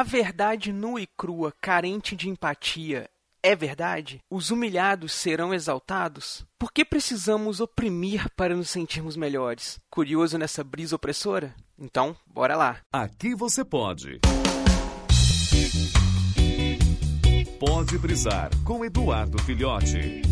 A verdade nua e crua, carente de empatia, é verdade? Os humilhados serão exaltados? Por que precisamos oprimir para nos sentirmos melhores? Curioso nessa brisa opressora? Então, bora lá. Aqui você pode. Pode brisar com Eduardo Filhote.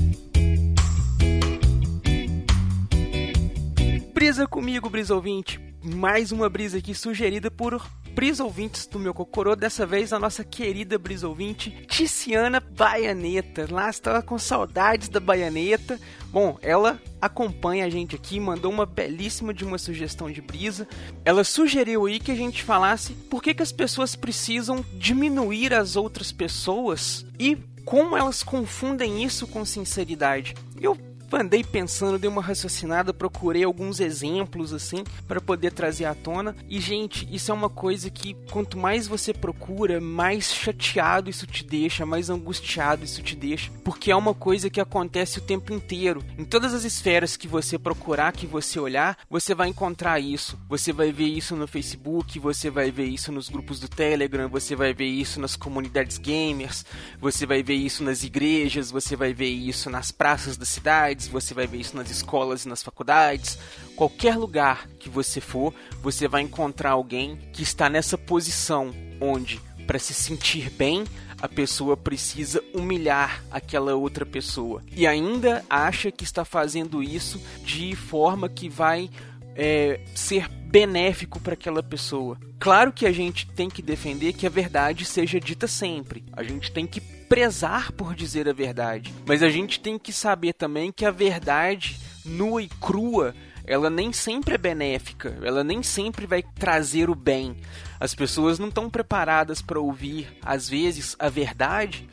Brisa comigo, brisa ouvinte. Mais uma brisa aqui sugerida por brisa ouvintes do meu cocorô. Dessa vez a nossa querida brisa ouvinte, Ticiana Baianeta. Lá estava com saudades da Baianeta. Bom, ela acompanha a gente aqui, mandou uma belíssima de uma sugestão de brisa. Ela sugeriu aí que a gente falasse por que, que as pessoas precisam diminuir as outras pessoas e como elas confundem isso com sinceridade. Eu andei pensando, dei uma raciocinada, procurei alguns exemplos assim para poder trazer à tona. E gente, isso é uma coisa que quanto mais você procura, mais chateado isso te deixa, mais angustiado isso te deixa, porque é uma coisa que acontece o tempo inteiro. Em todas as esferas que você procurar, que você olhar, você vai encontrar isso. Você vai ver isso no Facebook, você vai ver isso nos grupos do Telegram, você vai ver isso nas comunidades gamers, você vai ver isso nas igrejas, você vai ver isso nas praças da cidade você vai ver isso nas escolas e nas faculdades. Qualquer lugar que você for, você vai encontrar alguém que está nessa posição onde, para se sentir bem, a pessoa precisa humilhar aquela outra pessoa. E ainda acha que está fazendo isso de forma que vai é, ser benéfico para aquela pessoa. Claro que a gente tem que defender que a verdade seja dita sempre. A gente tem que prezar por dizer a verdade. Mas a gente tem que saber também que a verdade nua e crua ela nem sempre é benéfica, ela nem sempre vai trazer o bem. As pessoas não estão preparadas para ouvir, às vezes, a verdade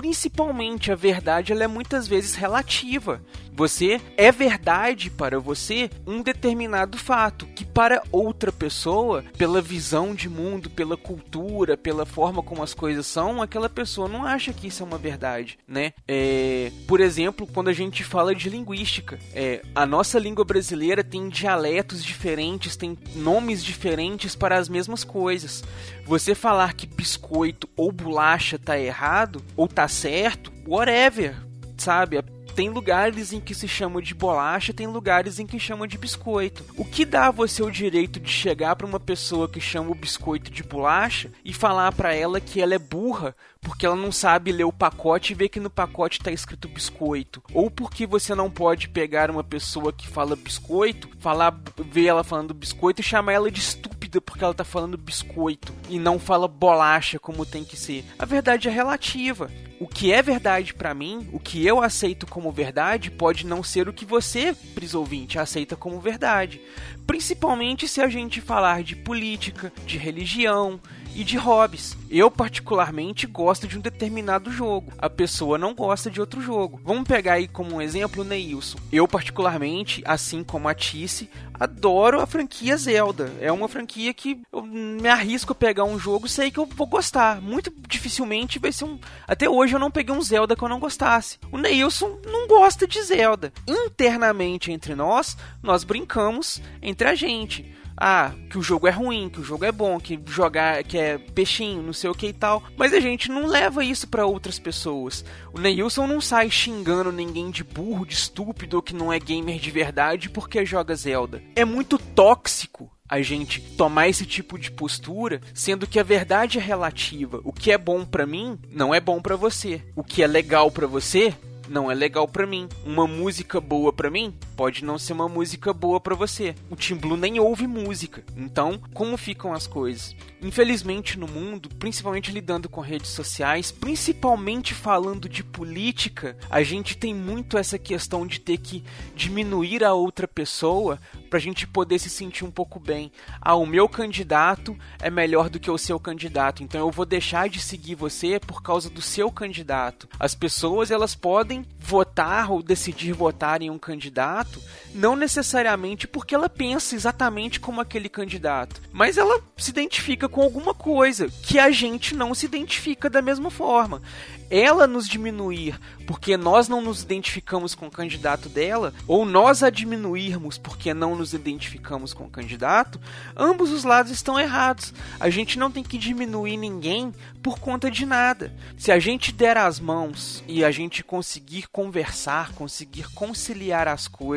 principalmente a verdade ela é muitas vezes relativa. Você é verdade para você um determinado fato que para outra pessoa, pela visão de mundo, pela cultura, pela forma como as coisas são, aquela pessoa não acha que isso é uma verdade, né? É, por exemplo, quando a gente fala de linguística, é, a nossa língua brasileira tem dialetos diferentes, tem nomes diferentes para as mesmas coisas. Você falar que biscoito ou bolacha tá errado ou tá certo, whatever, sabe? Tem lugares em que se chama de bolacha, tem lugares em que chama de biscoito. O que dá a você o direito de chegar para uma pessoa que chama o biscoito de bolacha e falar para ela que ela é burra porque ela não sabe ler o pacote e ver que no pacote está escrito biscoito? Ou porque você não pode pegar uma pessoa que fala biscoito, falar, ver ela falando biscoito e chamar ela de estúpida porque ela está falando biscoito e não fala bolacha como tem que ser? A verdade é relativa o que é verdade para mim, o que eu aceito como verdade, pode não ser o que você, prisouvinte, aceita como verdade. Principalmente se a gente falar de política, de religião, e de hobbies. Eu, particularmente, gosto de um determinado jogo. A pessoa não gosta de outro jogo. Vamos pegar aí como um exemplo o Neilson. Eu, particularmente, assim como a Tice, adoro a franquia Zelda. É uma franquia que eu me arrisco a pegar um jogo sei que eu vou gostar. Muito dificilmente vai ser um. Até hoje eu não peguei um Zelda que eu não gostasse. O Neilson não gosta de Zelda. Internamente entre nós, nós brincamos entre a gente ah, que o jogo é ruim, que o jogo é bom, que jogar que é peixinho, não sei o que e tal. Mas a gente não leva isso para outras pessoas. O Neilson não sai xingando ninguém de burro, de estúpido que não é gamer de verdade porque joga Zelda. É muito tóxico a gente tomar esse tipo de postura, sendo que a verdade é relativa. O que é bom para mim não é bom para você. O que é legal para você não é legal para mim. Uma música boa para mim pode não ser uma música boa para você. O Tim Blue nem ouve música. Então, como ficam as coisas? Infelizmente no mundo, principalmente lidando com redes sociais, principalmente falando de política, a gente tem muito essa questão de ter que diminuir a outra pessoa para a gente poder se sentir um pouco bem. Ah, o meu candidato é melhor do que o seu candidato, então eu vou deixar de seguir você por causa do seu candidato. As pessoas elas podem votar ou decidir votar em um candidato candidato não necessariamente porque ela pensa exatamente como aquele candidato, mas ela se identifica com alguma coisa que a gente não se identifica da mesma forma. Ela nos diminuir porque nós não nos identificamos com o candidato dela, ou nós a diminuirmos porque não nos identificamos com o candidato, ambos os lados estão errados. A gente não tem que diminuir ninguém por conta de nada. Se a gente der as mãos e a gente conseguir conversar, conseguir conciliar as coisas,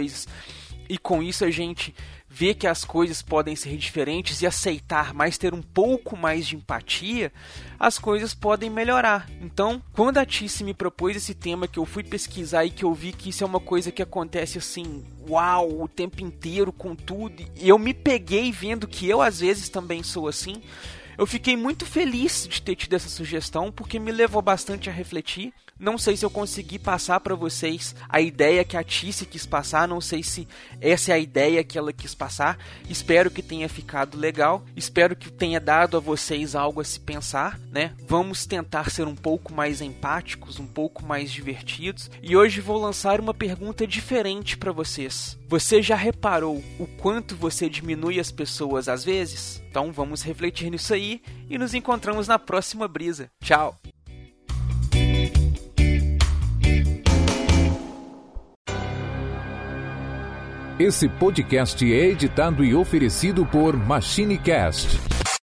e com isso a gente ver que as coisas podem ser diferentes e aceitar, mas ter um pouco mais de empatia, as coisas podem melhorar. Então, quando a Tice me propôs esse tema que eu fui pesquisar e que eu vi que isso é uma coisa que acontece assim, uau, o tempo inteiro com tudo, e eu me peguei vendo que eu às vezes também sou assim, eu fiquei muito feliz de ter tido essa sugestão porque me levou bastante a refletir não sei se eu consegui passar para vocês a ideia que a Tice quis passar, não sei se essa é a ideia que ela quis passar. Espero que tenha ficado legal, espero que tenha dado a vocês algo a se pensar, né? Vamos tentar ser um pouco mais empáticos, um pouco mais divertidos. E hoje vou lançar uma pergunta diferente para vocês. Você já reparou o quanto você diminui as pessoas às vezes? Então vamos refletir nisso aí e nos encontramos na próxima brisa. Tchau! Esse podcast é editado e oferecido por MachineCast